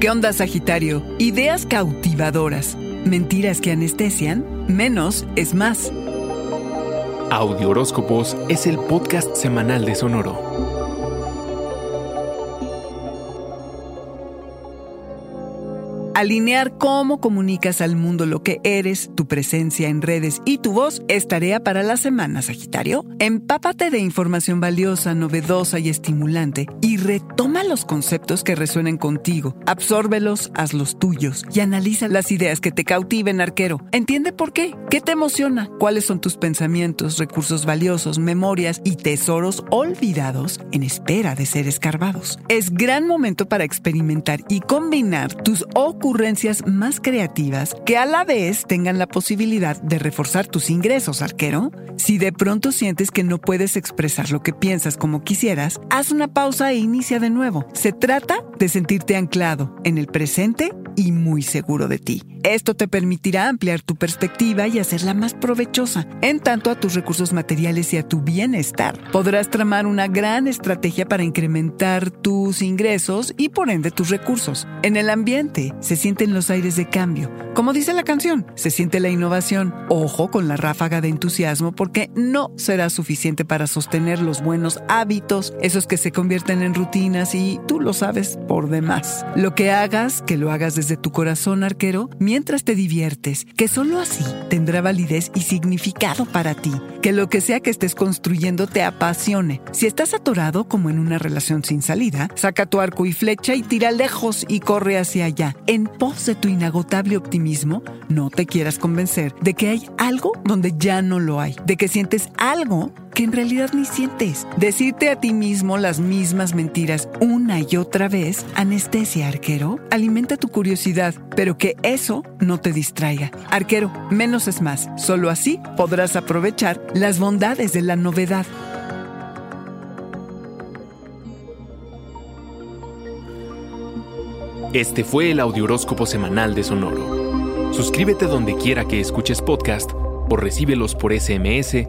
¿Qué onda, Sagitario? Ideas cautivadoras, mentiras que anestesian, menos es más. Audio Horóscopos es el podcast semanal de Sonoro. Alinear cómo comunicas al mundo lo que eres, tu presencia en redes y tu voz es tarea para la semana, Sagitario. Empápate de información valiosa, novedosa y estimulante y retoma los conceptos que resuenen contigo. Absórbelos, hazlos tuyos y analiza las ideas que te cautiven, arquero. Entiende por qué, qué te emociona, cuáles son tus pensamientos, recursos valiosos, memorias y tesoros olvidados en espera de ser escarbados. Es gran momento para experimentar y combinar tus ocurrencias ocurrencias más creativas que a la vez tengan la posibilidad de reforzar tus ingresos, arquero? Si de pronto sientes que no puedes expresar lo que piensas como quisieras, haz una pausa e inicia de nuevo. Se trata de sentirte anclado en el presente y muy seguro de ti. Esto te permitirá ampliar tu perspectiva y hacerla más provechosa, en tanto a tus recursos materiales y a tu bienestar. Podrás tramar una gran estrategia para incrementar tus ingresos y por ende tus recursos. En el ambiente se sienten los aires de cambio. Como dice la canción, se siente la innovación. Ojo con la ráfaga de entusiasmo porque no será suficiente para sostener los buenos hábitos, esos que se convierten en rutinas y tú lo sabes por demás. Lo que hagas, que lo hagas desde de tu corazón arquero mientras te diviertes, que solo así tendrá validez y significado para ti, que lo que sea que estés construyendo te apasione. Si estás atorado como en una relación sin salida, saca tu arco y flecha y tira lejos y corre hacia allá. En pos de tu inagotable optimismo, no te quieras convencer de que hay algo donde ya no lo hay, de que sientes algo que en realidad ni sientes. Decirte a ti mismo las mismas mentiras una y otra vez, anestesia arquero, alimenta tu curiosidad, pero que eso no te distraiga. Arquero, menos es más. Solo así podrás aprovechar las bondades de la novedad. Este fue el Audioróscopo Semanal de Sonoro. Suscríbete donde quiera que escuches podcast o recíbelos por SMS